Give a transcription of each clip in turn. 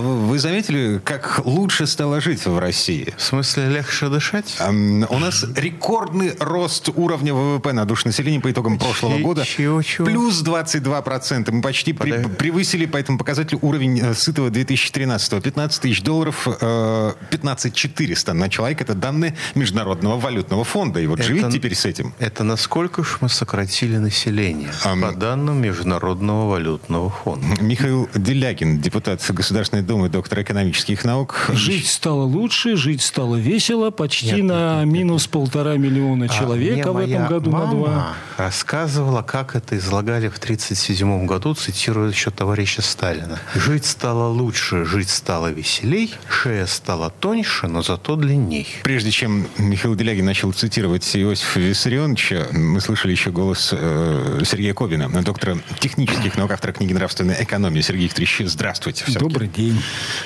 Вы заметили, как лучше стало жить в России? В смысле, легче дышать? Эм, у нас рекордный рост уровня ВВП на душу населения по итогам прошлого Чи- года. чего, чего? Плюс 22%. Мы почти при- превысили по этому показателю уровень э, сытого 2013 15 тысяч долларов, э, 15 400 на человека. Это данные Международного валютного фонда. И вот Это- живите теперь с этим. Это насколько ж мы сократили население? Ам. По данным Международного валютного фонда. Михаил Делягин, депутат Государственной Думы, доктор экономических наук. Жить стало лучше, жить стало весело, почти Нет, на минус полтора миллиона человека А в этом году на мама два. рассказывала, как это излагали в 1937 году, цитируя еще товарища Сталина. Жить стало лучше, жить стало веселей, шея стала тоньше, но зато длинней. Прежде чем Михаил Делягин начал цитировать Иосифа Виссарионовича, мы слышали еще голос э, Сергея Кобина, доктора технических наук, автора книги «Нравственная экономия». Сергей Викторович, здравствуйте. всё-таки. Добрый день.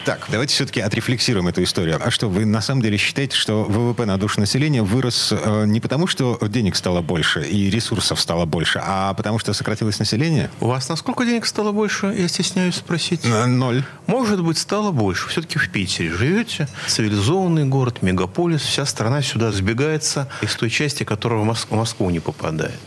Так, давайте все-таки отрефлексируем эту историю. А что, вы на самом деле считаете, что ВВП на душу населения вырос э, не потому, что денег стало больше и ресурсов стало больше, а потому что сократилось население? У вас насколько денег стало больше, я стесняюсь спросить? Э, Ноль. Может быть, стало больше. Все-таки в Питере живете. Цивилизованный город, мегаполис. Вся страна сюда сбегается из той части, которая в Моск- в Москву не попадает.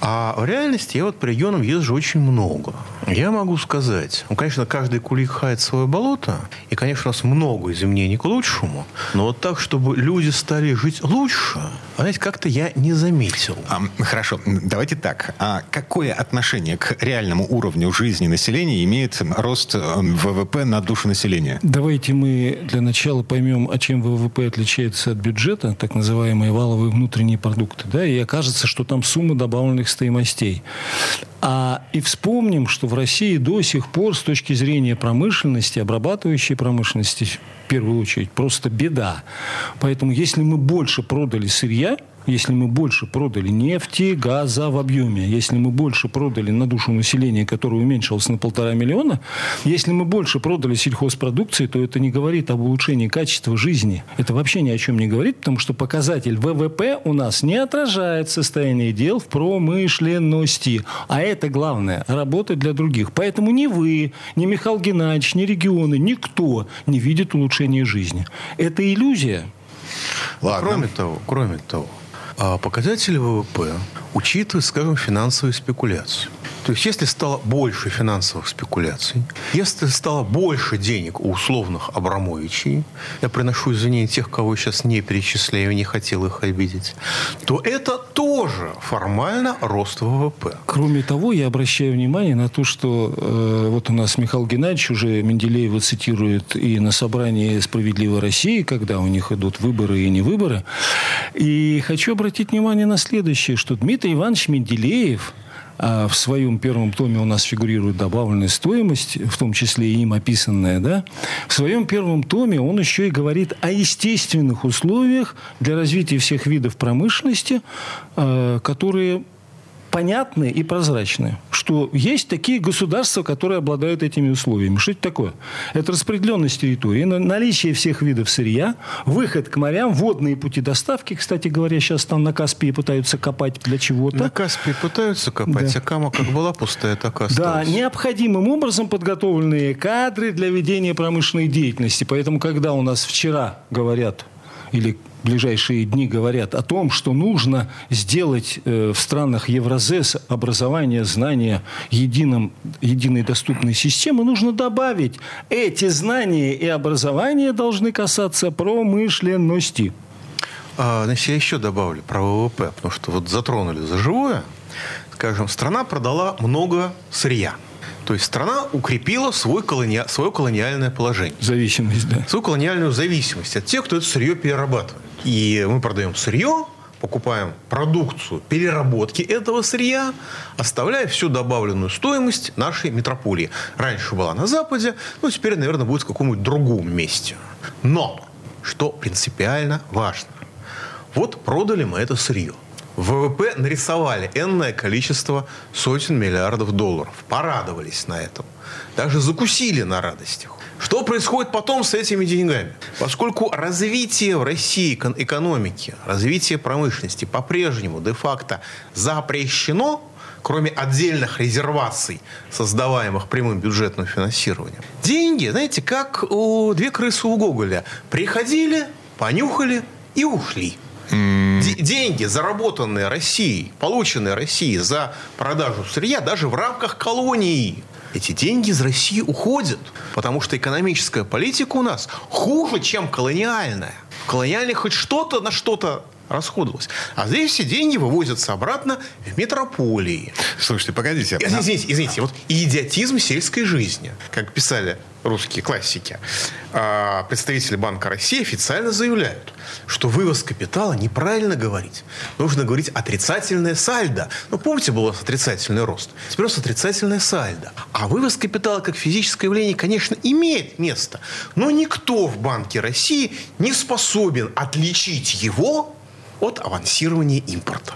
А в реальности я вот по регионам езжу очень много. Я могу сказать, ну, конечно, каждый кулик хает свое болото, и, конечно, у нас много изменений к лучшему, но вот так, чтобы люди стали жить лучше, знаете, как-то я не заметил. А, хорошо, давайте так. А какое отношение к реальному уровню жизни населения имеет рост э, ВВП на душу населения? Давайте мы для начала поймем, а чем ВВП отличается от бюджета, так называемые валовые внутренние продукты. Да, и окажется, что там сумма добавленных стоимостей. А и вспомним, что в России до сих пор с точки зрения промышленности, обрабатывающей промышленности, в первую очередь, просто беда. Поэтому если мы больше продали сырья, если мы больше продали нефти, газа в объеме, если мы больше продали на душу населения, которое уменьшилось на полтора миллиона, если мы больше продали сельхозпродукции, то это не говорит об улучшении качества жизни. Это вообще ни о чем не говорит, потому что показатель ВВП у нас не отражает состояние дел в промышленности. А это главное – работать для других. Поэтому ни вы, ни Михаил Геннадьевич, ни регионы, никто не видит улучшения жизни. Это иллюзия. Ладно. Кроме того, кроме того, а показатели ВВП учитывают, скажем, финансовые спекуляции. То есть, если стало больше финансовых спекуляций, если стало больше денег у условных Абрамовичей, я приношу извинения тех, кого я сейчас не перечисляю, не хотел их обидеть, то это тоже формально рост ВВП. Кроме того, я обращаю внимание на то, что э, вот у нас Михаил Геннадьевич уже Менделеева цитирует и на собрании «Справедливой России», когда у них идут выборы и не выборы. И хочу обратить внимание на следующее, что Дмитрий Иванович Менделеев в своем первом томе у нас фигурирует добавленная стоимость, в том числе и им описанная, да, в своем первом томе он еще и говорит о естественных условиях для развития всех видов промышленности, э, которые понятны и прозрачны, что есть такие государства, которые обладают этими условиями. Что это такое? Это распределенность территории, на- наличие всех видов сырья, выход к морям, водные пути доставки. Кстати говоря, сейчас там на Каспии пытаются копать для чего-то. На Каспии пытаются копать, Да. а Кама как была пустая, так и Да, осталась. необходимым образом подготовленные кадры для ведения промышленной деятельности. Поэтому, когда у нас вчера говорят, или ближайшие дни говорят о том, что нужно сделать э, в странах Евразес образование, знания едином, единой доступной системы, нужно добавить, эти знания и образование должны касаться промышленности. А, значит, я еще добавлю про ВВП, потому что вот затронули за живое. Скажем, страна продала много сырья. То есть страна укрепила свой колони... свое колониальное положение. Зависимость, да. Свою колониальную зависимость от тех, кто это сырье перерабатывает. И мы продаем сырье, покупаем продукцию переработки этого сырья, оставляя всю добавленную стоимость нашей метрополии. Раньше была на Западе, ну теперь, наверное, будет в каком-нибудь другом месте. Но, что принципиально важно, вот продали мы это сырье. ВВП нарисовали энное количество сотен миллиардов долларов. Порадовались на этом. Даже закусили на радостях. Что происходит потом с этими деньгами? Поскольку развитие в России экономики, развитие промышленности по-прежнему де-факто запрещено, кроме отдельных резерваций, создаваемых прямым бюджетным финансированием. Деньги, знаете, как у две крысы у Гоголя. Приходили, понюхали и ушли. Деньги, заработанные Россией, полученные Россией за продажу сырья, даже в рамках колонии, эти деньги из России уходят, потому что экономическая политика у нас хуже, чем колониальная. В хоть что-то на что-то расходовалось. А здесь все деньги вывозятся обратно в метрополии. Слушайте, погодите. Извините, извините. Вот идиотизм сельской жизни, как писали русские классики. А, представители Банка России официально заявляют, что вывоз капитала неправильно говорить. Нужно говорить отрицательное сальдо. Ну, помните, был у нас отрицательный рост. Теперь у нас отрицательное сальдо. А вывоз капитала как физическое явление, конечно, имеет место. Но никто в Банке России не способен отличить его от авансирования импорта.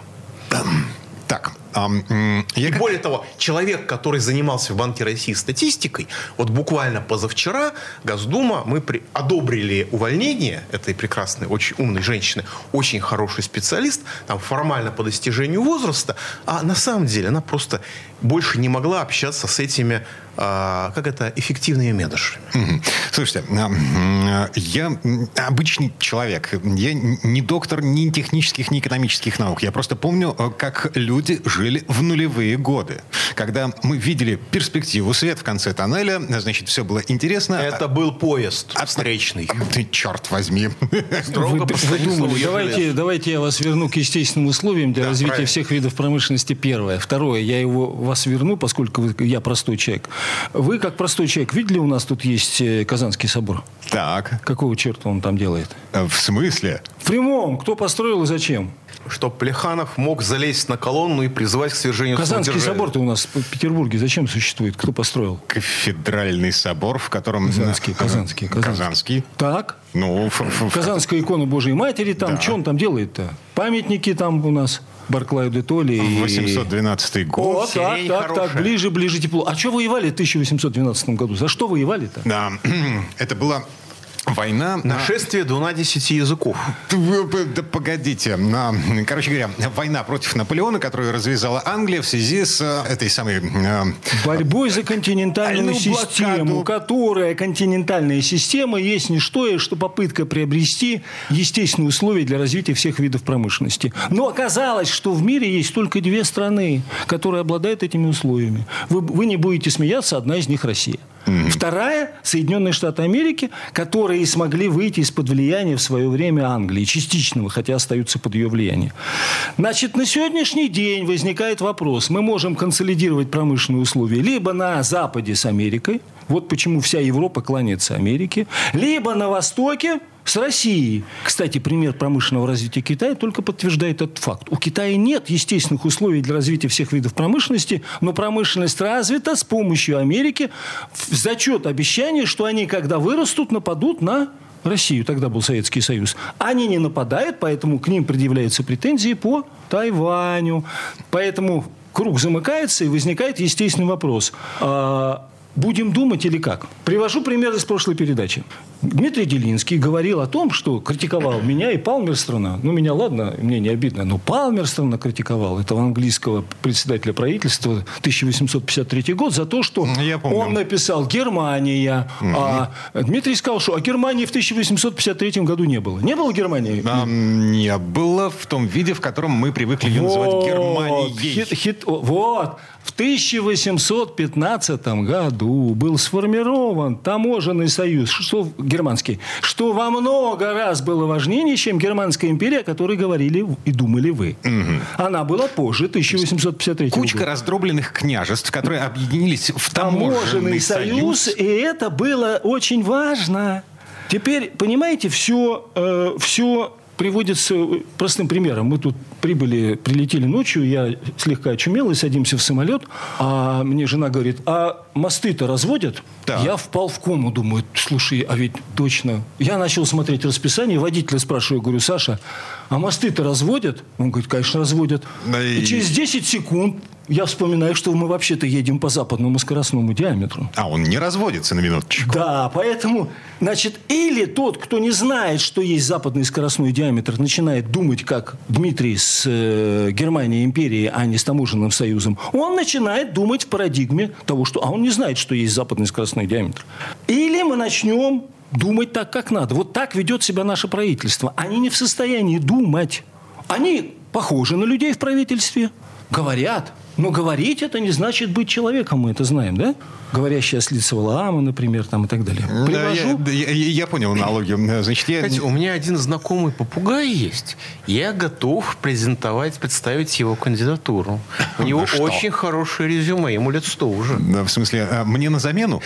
Так, я... И более того, человек, который занимался в Банке России статистикой, вот буквально позавчера Госдума, мы при... одобрили увольнение этой прекрасной, очень умной женщины, очень хороший специалист, там формально по достижению возраста, а на самом деле она просто больше не могла общаться с этими а, как это, эффективными менеджерами. Слушайте, а, я обычный человек. Я не доктор ни технических, ни экономических наук. Я просто помню, а, как люди жили в нулевые годы. Когда мы видели перспективу, свет в конце тоннеля, значит, все было интересно. Это был поезд встречный. Ты, черт возьми. Строго вы, вы думали, давайте, давайте я вас верну к естественным условиям для да, развития правильно. всех видов промышленности. Первое. Второе. Я его вас верну, поскольку вы, я простой человек. Вы, как простой человек, видели, у нас тут есть э, Казанский собор? Так. Какого черта он там делает? Э, в смысле? В прямом. Кто построил и зачем? Чтобы Плеханов мог залезть на колонну и призывать к свержению Казанский собор-то у нас в Петербурге зачем существует? Кто построил? Кафедральный собор, в котором... Казанский, Казанский, Казанский. Казанский. Так. Ну, Казанская икона Божией Матери, там, да. что он там делает-то? Памятники там у нас. Барклаю де Толли. 812 год. О, так, так, так, ближе, ближе тепло. А что воевали в 1812 году? За что воевали-то? Да, это было Война... Нашествие на... 12 языков. Да погодите. Короче говоря, война против Наполеона, которую развязала Англия в связи с э, этой самой... Э, Борьбой за континентальную систему, которая континентальная система есть не что, что попытка приобрести естественные условия для развития всех видов промышленности. Но оказалось, что в мире есть только две страны, которые обладают этими условиями. Вы, вы не будете смеяться, одна из них Россия. Mm-hmm. Вторая – Соединенные Штаты Америки, которые смогли выйти из-под влияния в свое время Англии, частичного, хотя остаются под ее влиянием. Значит, на сегодняшний день возникает вопрос. Мы можем консолидировать промышленные условия либо на Западе с Америкой, вот почему вся Европа кланяется Америке, либо на Востоке с Россией. Кстати, пример промышленного развития Китая только подтверждает этот факт. У Китая нет естественных условий для развития всех видов промышленности, но промышленность развита с помощью Америки в зачет обещания, что они, когда вырастут, нападут на Россию, тогда был Советский Союз. Они не нападают, поэтому к ним предъявляются претензии по Тайваню. Поэтому круг замыкается и возникает естественный вопрос. А Будем думать или как? Привожу пример из прошлой передачи. Дмитрий Делинский говорил о том, что критиковал меня и Палмерстрона. Ну, меня, ладно, мне не обидно, но Палмерстрона критиковал, этого английского председателя правительства 1853 год, за то, что он написал «Германия». Угу. А Дмитрий сказал, что а Германии в 1853 году не было. Не было Германии? А, не было в том виде, в котором мы привыкли ее вот, называть Германией. Хит, хит, вот. В 1815 году был сформирован таможенный союз, что германский, что во много раз было важнее, чем Германская империя, о которой говорили и думали вы. Угу. Она была позже 1853 года. Кучка раздробленных княжеств, которые объединились в таможенный, таможенный союз, союз, и это было очень важно. Теперь, понимаете, все, э, все приводится простым примером. Мы тут прибыли, прилетели ночью, я слегка очумел и садимся в самолет, а мне жена говорит, а мосты-то разводят? Так. Я впал в кому, думаю, слушай, а ведь точно. Я начал смотреть расписание, водителя спрашиваю, говорю, Саша, а мосты-то разводят? Он говорит, конечно, разводят. Да и- и через 10 секунд я вспоминаю, что мы вообще-то едем по западному скоростному диаметру. А он не разводится на минуточку. Да, поэтому, значит, или тот, кто не знает, что есть западный скоростной диаметр, начинает думать, как Дмитрий с э, Германией империей, а не с таможенным союзом, он начинает думать в парадигме того, что... А он не знает, что есть западный скоростной диаметр. Или мы начнем думать так, как надо. Вот так ведет себя наше правительство. Они не в состоянии думать. Они похожи на людей в правительстве, говорят. Но говорить это не значит быть человеком, мы это знаем, да? Говорящая ослица Валаама, например, там и так далее. Да, я, Привожу. я- я- понял аналогию. Значит, я... Кстати, у меня один знакомый попугай есть. Я готов презентовать, представить его кандидатуру. У него что? очень хорошее резюме, ему лет 100 уже. Да, В смысле, а, мне на замену?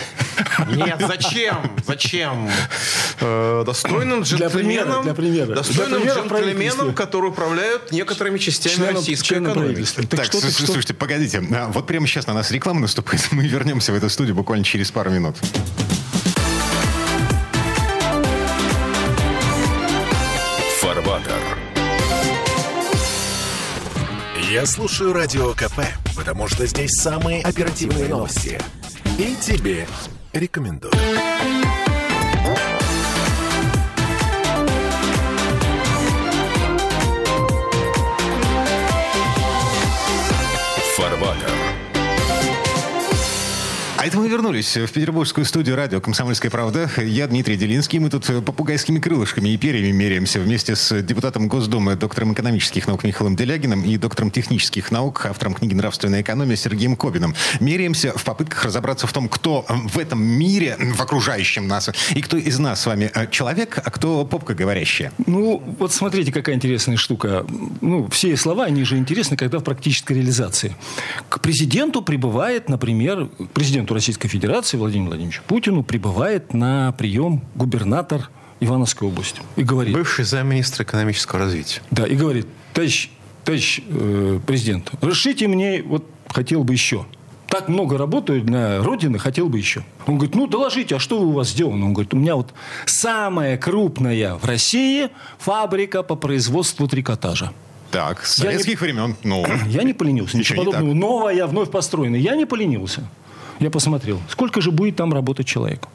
Нет, зачем? Зачем? Э, достойным Для примера, джентльменом, для примера. достойным Для примера джентльменом, которые управляют некоторыми частями Членом- российской членом экономики. Так Так, что ты- слушайте, что- слушайте, погодите. А, Вот прямо сейчас на нас реклама наступает. Мы вернемся в эту студию буквально через пару минут. Фарватер. Я слушаю Радио КП, потому что здесь самые оперативные новости. И тебе рекомендую. Фарватер. А это мы вернулись в петербургскую студию радио «Комсомольская правда». Я Дмитрий Делинский. Мы тут попугайскими крылышками и перьями меряемся вместе с депутатом Госдумы, доктором экономических наук Михаилом Делягиным и доктором технических наук, автором книги «Нравственная экономия» Сергеем Кобиным. Меряемся в попытках разобраться в том, кто в этом мире, в окружающем нас, и кто из нас с вами э, человек, а кто попка говорящая. Ну, вот смотрите, какая интересная штука. Ну, все слова, они же интересны, когда в практической реализации. К президенту прибывает, например, к президенту Российской Федерации Владимиру Владимировичу Путину прибывает на прием губернатор Ивановской области. И говорит, Бывший замминистра экономического развития. да, и говорит, товарищ, товарищ э, президент, разрешите мне, вот хотел бы еще. Так много работаю для Родины, хотел бы еще. Он говорит, ну, доложите, а что у вас сделано? Он говорит, у меня вот самая крупная в России фабрика по производству трикотажа. Так, с Я не- советских времен. Ну, Я не поленился. Ничего Ничего не подобного. Новая, вновь построенная. Я не поленился. Я посмотрел, сколько же будет там работать человек.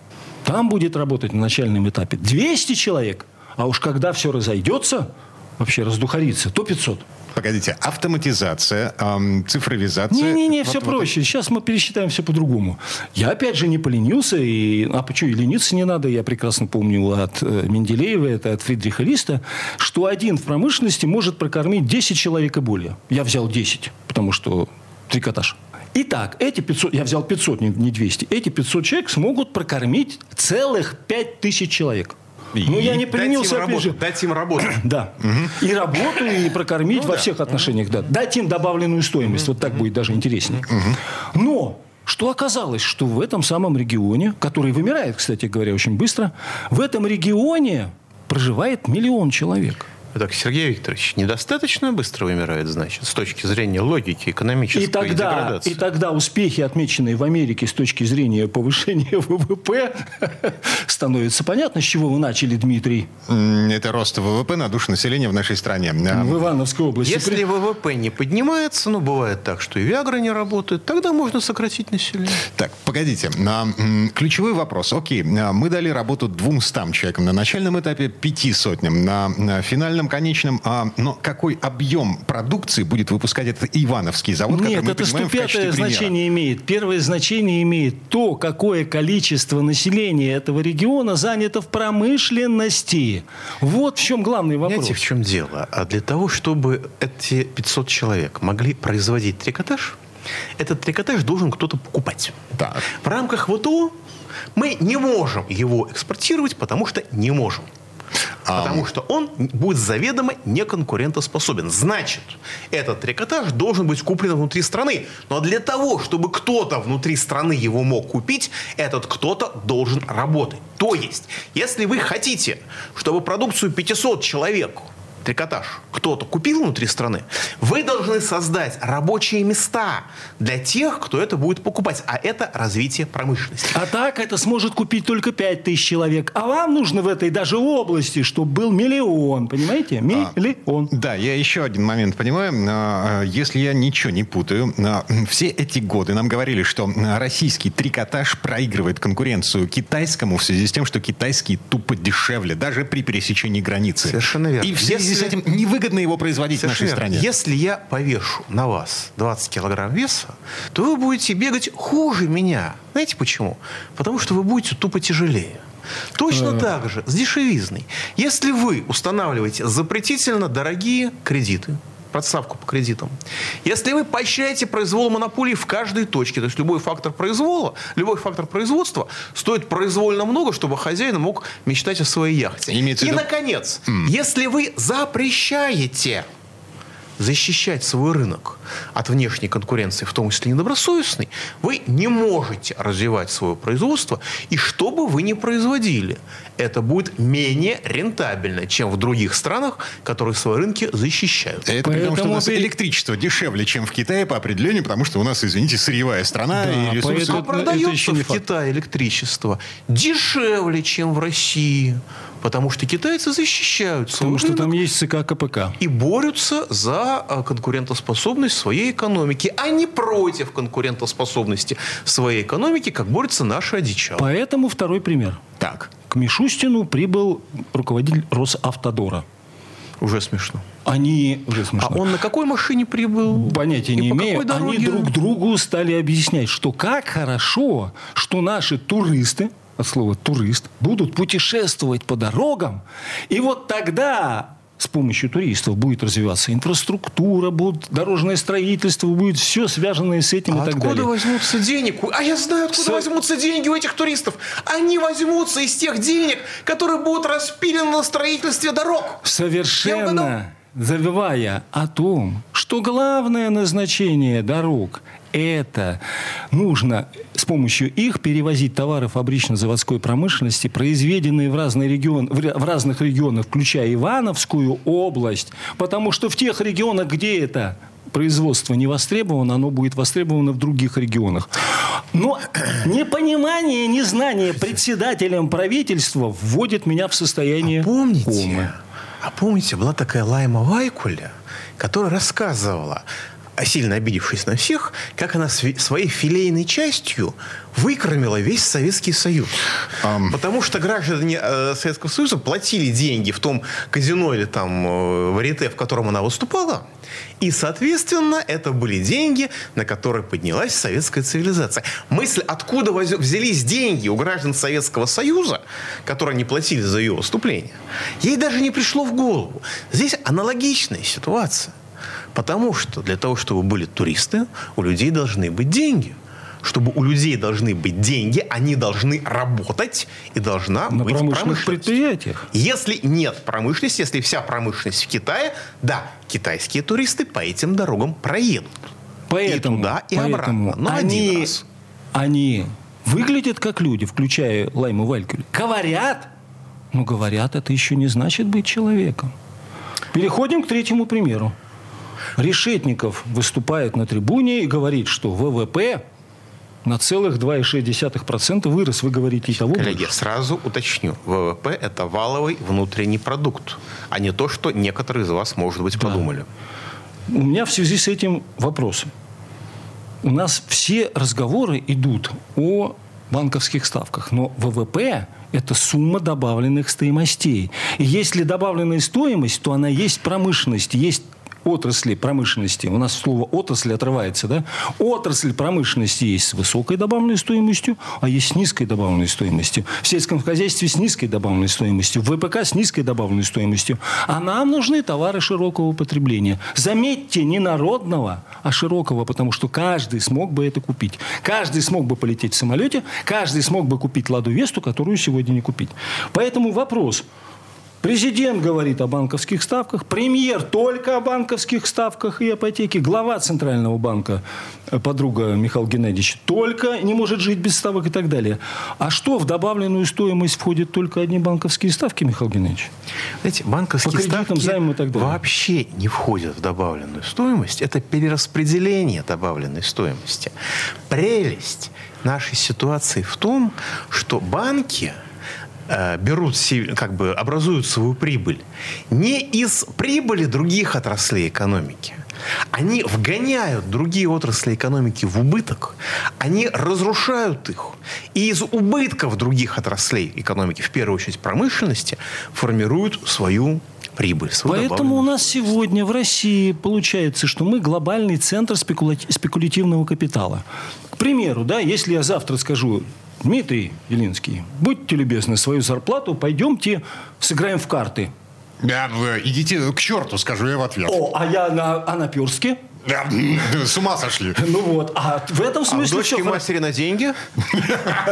Там будет работать на начальном этапе 200 человек. А уж когда все разойдется, вообще раздухарится, то 500. погодите, автоматизация, эм, цифровизация. Не-не-не, все вот проще. Сейчас мы пересчитаем все по-другому. Я, опять же, не поленился. И, а почему и лениться не надо? Я прекрасно помню от э, Менделеева, это от Фридриха Листа, что один в промышленности может прокормить 10 человек и более. Я взял 10, потому что трикотаж. Итак, эти 500, я взял 500, не не 200, эти 500 человек смогут прокормить целых 5000 человек. ну, я не Дать им работу, же. Дать им работу. Да. И работу, и прокормить во всех отношениях. Да. Дать им добавленную стоимость. Вот так будет даже интереснее. Но что оказалось, что в этом самом регионе, который вымирает, кстати говоря, очень быстро, в этом регионе проживает миллион человек. Так, Сергей Викторович, недостаточно быстро вымирает, значит, с точки зрения логики экономической И тогда, деградации. и тогда успехи, отмеченные в Америке с точки зрения повышения ВВП, становится понятно, с чего вы начали, Дмитрий, Это рост ВВП на душу населения в нашей стране. А, в Ивановской области. Если ВВП не поднимается, ну, бывает так, что и Виагра не работает, тогда можно сократить население. Так, погодите. А, Ключевой вопрос. Окей, а, мы дали работу 200 человекам на начальном этапе, пяти сотням на, на финальном, конечном. А, но какой объем продукции будет выпускать этот Ивановский завод, Нет, который мы это понимаем качестве ступятое примера? значение имеет. Первое значение имеет то, какое количество населения этого региона занято в промышленности. Вот в чем главный вопрос. Понимаете, в чем дело? А для того, чтобы эти 500 человек могли производить трикотаж, этот трикотаж должен кто-то покупать. Так. В рамках ВТО мы не можем его экспортировать, потому что не можем. Потому что он будет заведомо неконкурентоспособен. Значит, этот трикотаж должен быть куплен внутри страны. Но для того, чтобы кто-то внутри страны его мог купить, этот кто-то должен работать. То есть, если вы хотите, чтобы продукцию 500 человек трикотаж кто-то купил внутри страны, вы должны создать рабочие места для тех, кто это будет покупать. А это развитие промышленности. А так это сможет купить только 5 тысяч человек. А вам нужно в этой даже области, чтобы был миллион. Понимаете? Миллион. А, да, я еще один момент понимаю. А, если я ничего не путаю, а, все эти годы нам говорили, что российский трикотаж проигрывает конкуренцию китайскому в связи с тем, что китайский тупо дешевле, даже при пересечении границы. Совершенно верно. И в связи Если... с этим невыгодно его производить Совершенно в нашей стране. Если я повешу на вас 20 килограмм веса, то вы будете бегать хуже меня. Знаете почему? Потому что вы будете тупо тяжелее. Точно э. так же с дешевизной. Если вы устанавливаете запретительно дорогие кредиты, подставку по кредитам. Если вы поощряете произвол монополии в каждой точке, то есть любой фактор произвола, любой фактор производства стоит произвольно много, чтобы хозяин мог мечтать о своей яхте. Имеется И, виду... наконец, mm. если вы запрещаете защищать свой рынок от внешней конкуренции, в том числе недобросовестной, вы не можете развивать свое производство, и что бы вы ни производили, это будет менее рентабельно, чем в других странах, которые свои рынки защищают. Это Поэтому потому, что у нас электричество дешевле, чем в Китае по определению, потому что у нас, извините, сырьевая страна да, и ресурсы... А продается в Китае электричество дешевле, чем в России. Потому что китайцы защищают свой Потому что там есть ЦК КПК. И борются за а, конкурентоспособность своей экономики, а не против конкурентоспособности своей экономики, как борются наши одичалы. Поэтому второй пример. Так. К Мишустину прибыл руководитель Росавтодора. Уже смешно. Они... Уже смешно. А он на какой машине прибыл? Понятия не имею. Они друг другу стали объяснять, что как хорошо, что наши туристы, от слова турист, будут путешествовать по дорогам. И вот тогда с помощью туристов будет развиваться инфраструктура, будет дорожное строительство, будет все связанное с этим а и так откуда далее. Откуда возьмутся денег? А я знаю, откуда Со... возьмутся деньги у этих туристов. Они возьмутся из тех денег, которые будут распилены на строительстве дорог. Совершенно. Забывая о том, что главное назначение дорог это нужно с помощью их перевозить товары фабрично-заводской промышленности, произведенные в, разные регион, в разных регионах, включая Ивановскую область, потому что в тех регионах, где это производство не востребовано, оно будет востребовано в других регионах. Но непонимание, незнание председателем правительства вводит меня в состояние а помните, комы. А помните, была такая Лайма Вайкуля, которая рассказывала сильно обидевшись на всех, как она своей филейной частью выкормила весь Советский Союз. Um. Потому что граждане э, Советского Союза платили деньги в том казино или там э, варите, в котором она выступала. И, соответственно, это были деньги, на которые поднялась советская цивилизация. Мысль, откуда взялись деньги у граждан Советского Союза, которые не платили за ее выступление, ей даже не пришло в голову. Здесь аналогичная ситуация. Потому что для того, чтобы были туристы, у людей должны быть деньги. Чтобы у людей должны быть деньги, они должны работать и должна На быть промышленных предприятиях. Если нет промышленности, если вся промышленность в Китае, да, китайские туристы по этим дорогам проедут. Поэтому, и туда, и поэтому обратно. Но они, один раз. они выглядят как люди, включая Лайму Валькюль. Говорят, но говорят, это еще не значит быть человеком. Переходим к третьему примеру. Решетников выступает на трибуне и говорит, что ВВП на целых 2,6% вырос. Вы говорите и того Коллеги, больше. сразу уточню. ВВП – это валовый внутренний продукт, а не то, что некоторые из вас, может быть, да. подумали. У меня в связи с этим вопросы. У нас все разговоры идут о банковских ставках, но ВВП это сумма добавленных стоимостей. И если добавленная стоимость, то она есть промышленность, есть отрасли промышленности, у нас слово отрасль отрывается, да? Отрасль промышленности есть с высокой добавленной стоимостью, а есть с низкой добавленной стоимостью. В сельском хозяйстве с низкой добавленной стоимостью, в ВПК с низкой добавленной стоимостью. А нам нужны товары широкого потребления. Заметьте, не народного, а широкого, потому что каждый смог бы это купить. Каждый смог бы полететь в самолете, каждый смог бы купить Ладу Весту, которую сегодня не купить. Поэтому вопрос, Президент говорит о банковских ставках, премьер только о банковских ставках и ипотеке, глава Центрального банка, э, подруга Михаил Геннадьевич, только не может жить без ставок и так далее. А что, в добавленную стоимость входят только одни банковские ставки, Михаил Геннадьевич? Знаете, банковские По ставки займам и так далее. вообще не входят в добавленную стоимость. Это перераспределение добавленной стоимости. Прелесть нашей ситуации в том, что банки берут, се- как бы образуют свою прибыль не из прибыли других отраслей экономики. Они вгоняют другие отрасли экономики в убыток, они разрушают их. И из убытков других отраслей экономики, в первую очередь промышленности, формируют свою прибыль. Поэтому у нас сегодня в России получается, что мы глобальный центр спекуля- спекулятивного капитала. К примеру, да, если я завтра скажу, Дмитрий Елинский, будьте любезны, свою зарплату пойдемте сыграем в карты. Да, вы идите к черту, скажу я в ответ. О, а я на, а С ума сошли. Ну вот, а в этом А смысле дочки всё хоро- матери на деньги?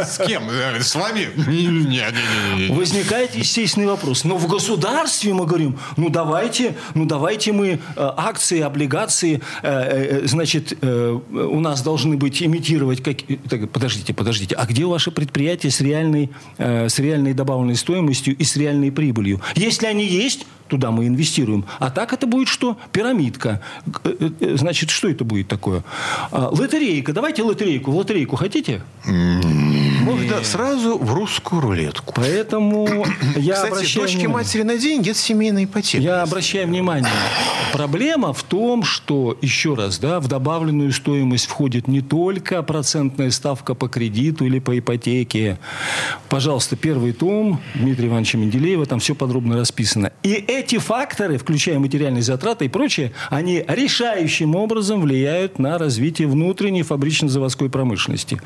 С кем? Э, С вами? Не-не-не. Возникает естественный вопрос. Но в государстве мы говорим, ну давайте, ну давайте мы э, акции, облигации, э, значит, у нас должны быть имитировать как... Так, подождите, подождите. А где ваши предприятия с реальной, с реальной добавленной стоимостью и с реальной прибылью? Если они есть, туда мы инвестируем. А так это будет что? Пирамидка. Э, э, э, Значит, что это будет такое? А, Лотерейка. Давайте лотерейку. В лотерейку хотите? Можно сразу в русскую рулетку. Поэтому я Кстати, обращаю дочки внимание. матери на деньги – это семейная ипотека. Я обращаю внимание. Проблема в том, что, еще раз, да, в добавленную стоимость входит не только процентная ставка по кредиту или по ипотеке. Пожалуйста, первый том Дмитрия Ивановича Менделеева, там все подробно расписано. И эти факторы, включая материальные затраты и прочее, они решающим образом влияют на развитие внутренней фабрично-заводской промышленности.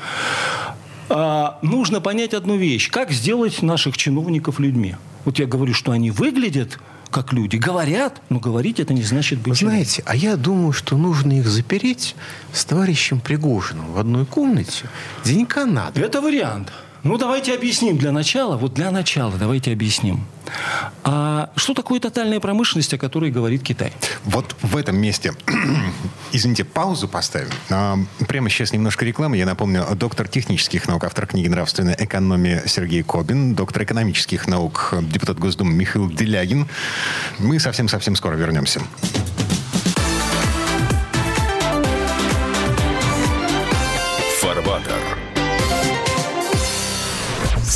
А, нужно понять одну вещь. Как сделать наших чиновников людьми? Вот я говорю, что они выглядят как люди, говорят, но говорить это не значит быть знаете, а я думаю, что нужно их запереть с товарищем Пригожиным в одной комнате. Денька надо. Это вариант. Ну, давайте объясним для начала. Вот для начала давайте объясним. А что такое тотальная промышленность, о которой говорит Китай? Вот в этом месте, извините, паузу поставим. А, Прямо сейчас немножко рекламы. Я напомню, доктор технических наук, автор книги «Нравственная экономия» Сергей Кобин, доктор экономических наук, депутат Госдумы Михаил Делягин. Мы совсем-совсем скоро вернемся.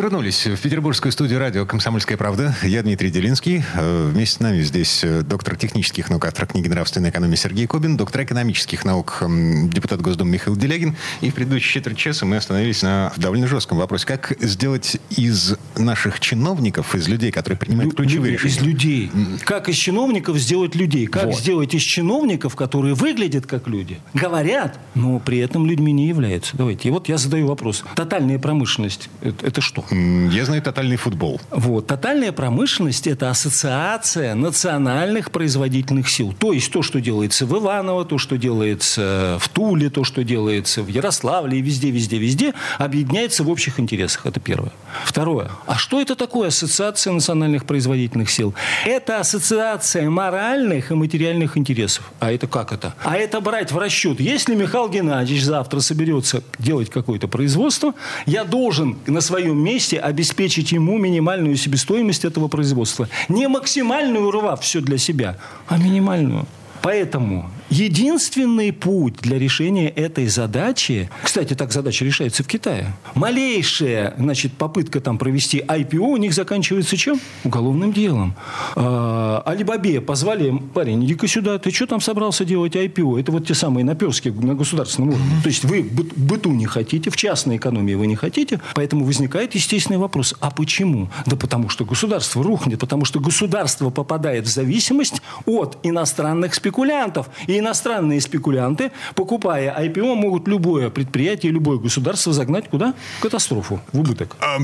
Мы вернулись в петербургскую студию радио «Комсомольская правда». Я Дмитрий Делинский. Э, Вместе с нами здесь э, доктор технических наук, автор книги «Нравственная экономия» Сергей Кобин, доктор экономических наук, депутат Госдумы Михаил Делягин. И в предыдущие четверть часа мы остановились на довольно жестком вопросе. Как сделать из наших чиновников, из людей, которые принимают Лю- ключевые решения... Из людей. Как из чиновников сделать людей? Как Вот. сделать из чиновников, которые выглядят как люди, говорят, но при этом людьми не являются? Давайте. И вот я задаю вопрос. Тотальная промышленность это что? Я знаю тотальный футбол. Вот. Тотальная промышленность – это ассоциация национальных производительных сил. То есть то, что делается в Иваново, то, что делается в Туле, то, что делается в Ярославле и везде, везде, везде, объединяется в общих интересах. Это первое. Второе. А что это такое ассоциация национальных производительных сил? Это ассоциация моральных и материальных интересов. А это как это? А это брать в расчет. Если Михаил Геннадьевич завтра соберется делать какое-то производство, я должен на своем месте обеспечить ему минимальную себестоимость этого производства. Не максимальную, урвав все для себя, а минимальную. Поэтому единственный путь для решения этой задачи, кстати, так задача решается в Китае, малейшая значит, попытка там провести IPO у них заканчивается чем? Уголовным делом. А, Алибабе позвали, парень, иди-ка сюда, ты что там собрался делать IPO? Это вот те самые наперски на государственном уровне. То есть вы быту не хотите, в частной экономии вы не хотите, поэтому возникает естественный вопрос, а почему? Да потому что государство рухнет, потому что государство попадает в зависимость от иностранных спекулянтов. И иностранные спекулянты, покупая IPO, могут любое предприятие, любое государство загнать куда? В катастрофу, в убыток. А,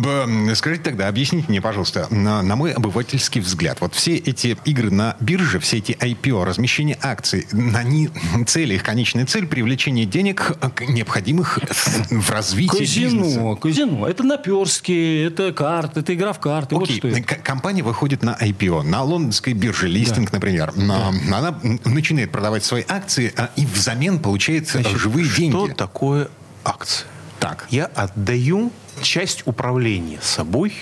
скажите тогда, объясните мне, пожалуйста, на, на мой обывательский взгляд, вот все эти игры на бирже, все эти IPO, размещение акций, они цели, их конечная цель привлечение денег, необходимых в развитии казино, бизнеса. Казино, это наперстки, это карты, это игра в карты. Окей, вот что компания выходит на IPO, на лондонской бирже, листинг, да. например. Да. Она начинает продавать свои акции а, и взамен получает Значит, живые что деньги. Что такое акции? Так. Я отдаю часть управления собой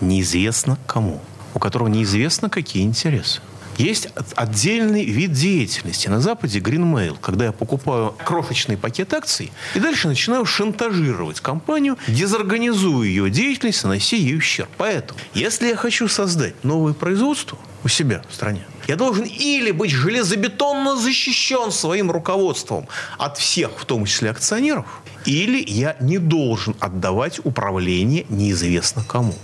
неизвестно кому, у которого неизвестно какие интересы. Есть отдельный вид деятельности. На Западе Greenmail, когда я покупаю крошечный пакет акций и дальше начинаю шантажировать компанию, дезорганизую ее деятельность, нанося ей ущерб. Поэтому, если я хочу создать новое производство у себя в стране, я должен или быть железобетонно защищен своим руководством от всех, в том числе акционеров, или я не должен отдавать управление неизвестно кому.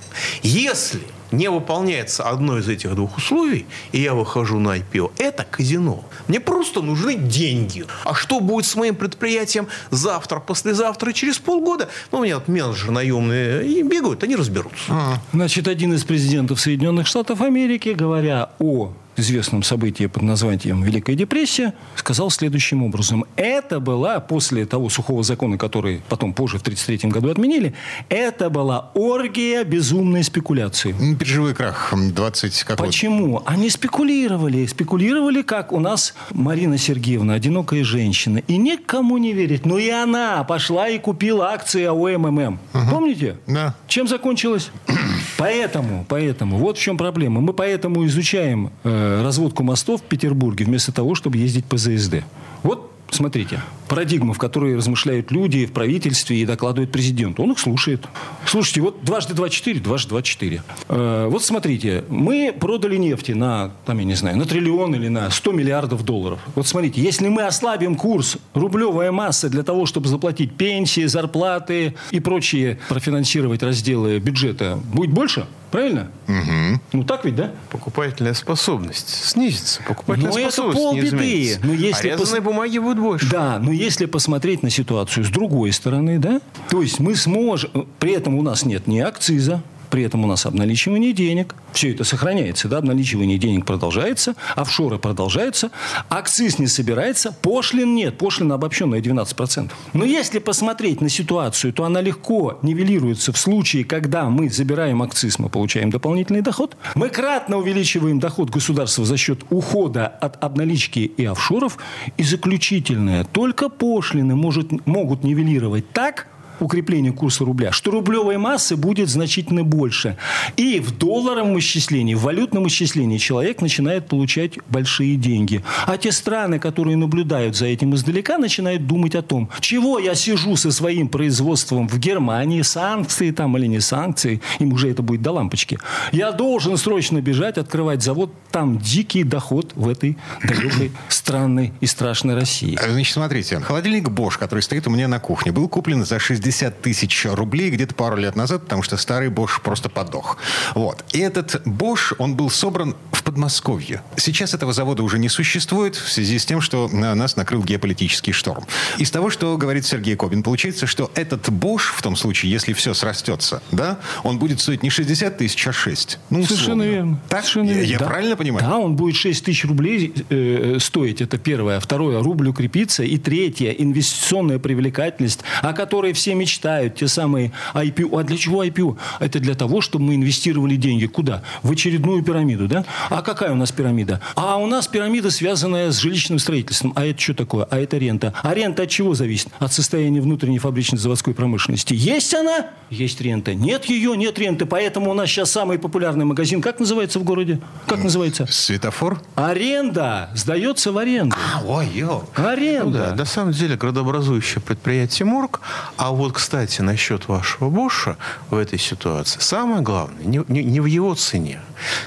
Если не выполняется одно из этих двух условий, и я выхожу на IPO, это казино. Мне просто нужны деньги. А что будет с моим предприятием завтра, послезавтра и через полгода? Ну, у меня вот менеджеры наемные и бегают, они разберутся. А. Значит, один из президентов Соединенных Штатов Америки, говоря о известном событии под названием Великая депрессия, сказал следующим образом. Это была, после того сухого закона, который потом позже в 1933 году отменили, это была оргия безумной спекуляции. Биржевой крах 20 какой Почему? Они спекулировали. Спекулировали, как у нас Марина Сергеевна, одинокая женщина. И никому не верит. Но и она пошла и купила акции АОММ. Угу. Помните? Да. Чем закончилось? Поэтому, поэтому, вот в чем проблема. Мы поэтому изучаем э, разводку мостов в Петербурге вместо того, чтобы ездить по ЗСД. Вот смотрите, парадигма, в которой размышляют люди в правительстве и докладывают президенту. Он их слушает. Слушайте, вот дважды два четыре, дважды два четыре. Э, вот смотрите, мы продали нефти на, там, я не знаю, на триллион или на 100 миллиардов долларов. Вот смотрите, если мы ослабим курс рублевая масса для того, чтобы заплатить пенсии, зарплаты и прочие, профинансировать разделы бюджета, будет больше? Правильно? Угу. Ну так ведь, да? Покупательная способность снизится. Покупательная но способность это полбеды. Но если а пос... бумаги будет больше. Да, но если посмотреть на ситуацию с другой стороны, да, то есть мы сможем... При этом у нас нет ни акциза, при этом у нас обналичивание денег. Все это сохраняется. Да? Обналичивание денег продолжается, офшоры продолжаются, акциз не собирается, пошлин нет. Пошлина обобщенная 12%. Но если посмотреть на ситуацию, то она легко нивелируется в случае, когда мы забираем акциз, мы получаем дополнительный доход. Мы кратно увеличиваем доход государства за счет ухода от обналички и офшоров. И заключительное, только пошлины может, могут нивелировать так, укрепление курса рубля, что рублевой массы будет значительно больше. И в долларовом исчислении, в валютном исчислении человек начинает получать большие деньги. А те страны, которые наблюдают за этим издалека, начинают думать о том, чего я сижу со своим производством в Германии, санкции там или не санкции, им уже это будет до лампочки. Я должен срочно бежать, открывать завод, там дикий доход в этой далекой, странной и страшной России. Значит, смотрите, холодильник Bosch, который стоит у меня на кухне, был куплен за 60 60 тысяч рублей где-то пару лет назад, потому что старый Bosch просто подох. Вот. И этот Bosch, он был собран в Подмосковье. Сейчас этого завода уже не существует в связи с тем, что нас накрыл геополитический шторм. Из того, что говорит Сергей Кобин, получается, что этот Bosch, в том случае, если все срастется, да, он будет стоить не 60 тысяч, а 6. Ну, Совершенно верно. Так? Совершенно я, я да. правильно понимаю? Да, он будет 6 тысяч рублей э, стоить. Это первое. Второе, рубль укрепится. И третье, инвестиционная привлекательность, о которой все мечтают, те самые IPO. А для чего IPO? Это для того, чтобы мы инвестировали деньги. Куда? В очередную пирамиду, да? А какая у нас пирамида? А у нас пирамида, связанная с жилищным строительством. А это что такое? А это рента. А рента от чего зависит? От состояния внутренней фабричной заводской промышленности. Есть она? Есть рента. Нет ее? Нет ренты. Поэтому у нас сейчас самый популярный магазин, как называется в городе? Как называется? Светофор? Аренда. Сдается в аренду. А, ой, ё. Аренда. Ну, да. На самом деле, градообразующее предприятие МОРГ, а вот вот, кстати, насчет вашего Боша в этой ситуации. Самое главное, не, не, не в его цене.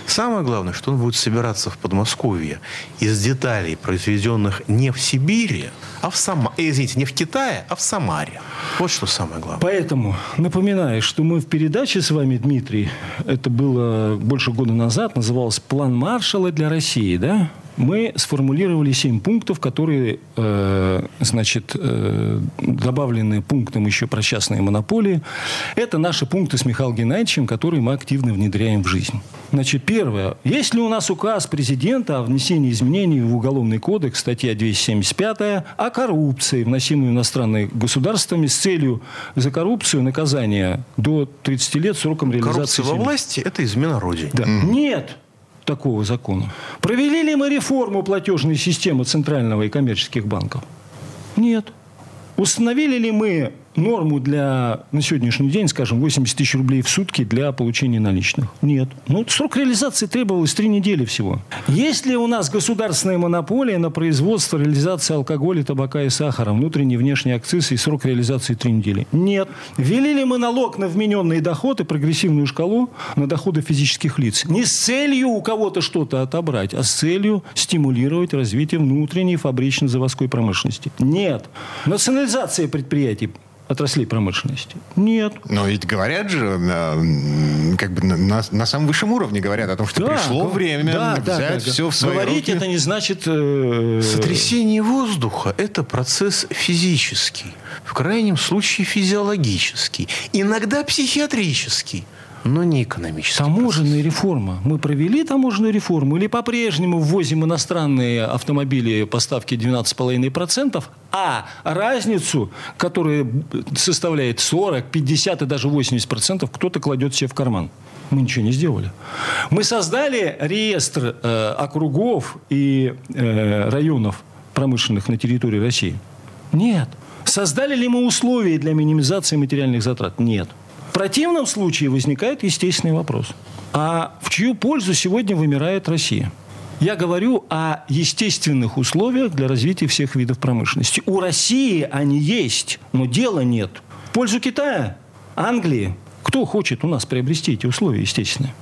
Самое главное, что он будет собираться в Подмосковье из деталей, произведенных не в Сибири, а в Самаре. Э, извините, не в Китае, а в Самаре. Вот что самое главное. Поэтому напоминаю, что мы в передаче с вами, Дмитрий, это было больше года назад, называлось «План Маршалла для России», да? Мы сформулировали семь пунктов, которые, э, значит, э, добавлены пунктом еще про частные монополии. Это наши пункты с Михаилом Геннадьевичем, которые мы активно внедряем в жизнь. Значит, первое. Есть ли у нас указ президента о внесении изменений в Уголовный кодекс, статья 275, о коррупции, вносимой иностранными государствами с целью за коррупцию наказания до 30 лет сроком реализации... Коррупция во власти – это измена Родине. Да. Mm. Нет такого закона. Провели ли мы реформу платежной системы центрального и коммерческих банков? Нет. Установили ли мы норму для, на сегодняшний день, скажем, 80 тысяч рублей в сутки для получения наличных? Нет. Ну, срок реализации требовалось три недели всего. Есть ли у нас государственная монополия на производство, реализацию алкоголя, табака и сахара, внутренний и внешний акциз и срок реализации три недели? Нет. Ввели ли мы налог на вмененные доходы, прогрессивную шкалу на доходы физических лиц? Не с целью у кого-то что-то отобрать, а с целью стимулировать развитие внутренней фабрично-заводской промышленности? Нет. Национализация предприятий отраслей промышленности? Нет. Но ведь говорят же, э, как бы на, на самом высшем уровне говорят о том, что да, пришло время да, взять да, да, все в свои Говорить руки. это не значит... Э... Сотрясение воздуха – это процесс физический, в крайнем случае физиологический, иногда психиатрический – но не экономический. Таможенная процесс. реформа. Мы провели таможенную реформу или по-прежнему ввозим иностранные автомобили поставки 12,5%, а разницу, которая составляет 40, 50 и даже 80%, кто-то кладет себе в карман. Мы ничего не сделали. Мы создали реестр э, округов и э, районов промышленных на территории России? Нет. Создали ли мы условия для минимизации материальных затрат? Нет. В противном случае возникает естественный вопрос. А в чью пользу сегодня вымирает Россия? Я говорю о естественных условиях для развития всех видов промышленности. У России они есть, но дела нет. В пользу Китая, Англии. Кто хочет у нас приобрести эти условия естественные?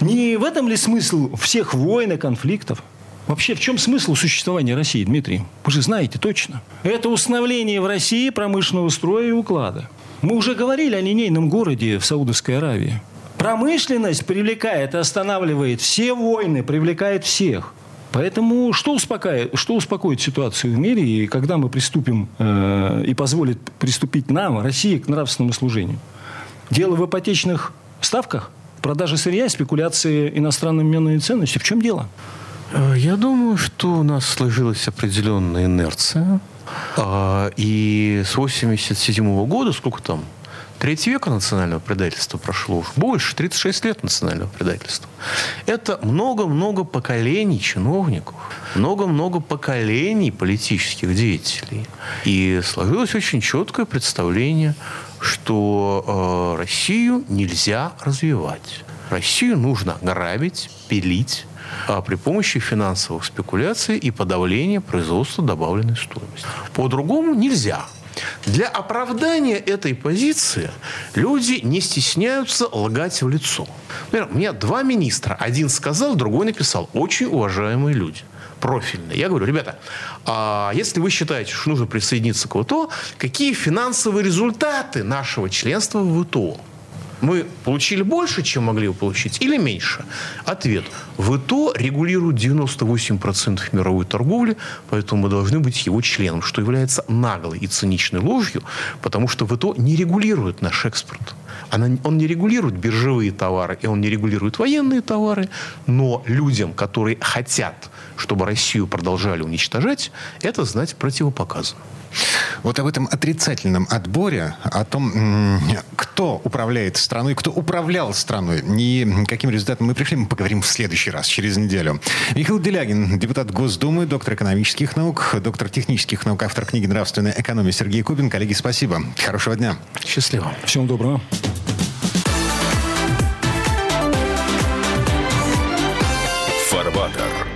Не в этом ли смысл всех войн и конфликтов? Вообще, в чем смысл существования России, Дмитрий? Вы же знаете точно. Это установление в России промышленного строя и уклада. Мы уже говорили о линейном городе в Саудовской Аравии. Промышленность привлекает останавливает все войны, привлекает всех. Поэтому что успокоит, что успокоит ситуацию в мире, и когда мы приступим э, и позволит приступить нам, России, к нравственному служению? Дело в ипотечных ставках, продаже сырья, спекуляции иностранными менными ценностями. В чем дело? Э, я думаю, что у нас сложилась определенная инерция а, и с 87 года, сколько там, Треть века национального предательства прошло уж больше, 36 лет национального предательства. Это много-много поколений чиновников, много-много поколений политических деятелей. И сложилось очень четкое представление, что э, Россию нельзя развивать. Россию нужно грабить, пилить, а при помощи финансовых спекуляций и подавления производства добавленной стоимости. По-другому нельзя. Для оправдания этой позиции люди не стесняются лгать в лицо. Например, у меня два министра. Один сказал, другой написал. Очень уважаемые люди профильные. Я говорю, ребята, а если вы считаете, что нужно присоединиться к ВТО, какие финансовые результаты нашего членства в ВТО? Мы получили больше, чем могли бы получить, или меньше? Ответ. ВТО регулирует 98% мировой торговли, поэтому мы должны быть его членом, что является наглой и циничной ложью, потому что ВТО не регулирует наш экспорт. Она, он не регулирует биржевые товары, и он не регулирует военные товары, но людям, которые хотят, чтобы Россию продолжали уничтожать, это знать противопоказано. Вот об этом отрицательном отборе, о том, кто управляет страной, кто управлял страной и каким результатом мы пришли, мы поговорим в следующий раз, через неделю. Михаил Делягин, депутат Госдумы, доктор экономических наук, доктор технических наук, автор книги «Нравственная экономия» Сергей Кубин. Коллеги, спасибо. Хорошего дня. Счастливо. Всем доброго. Фарбатер.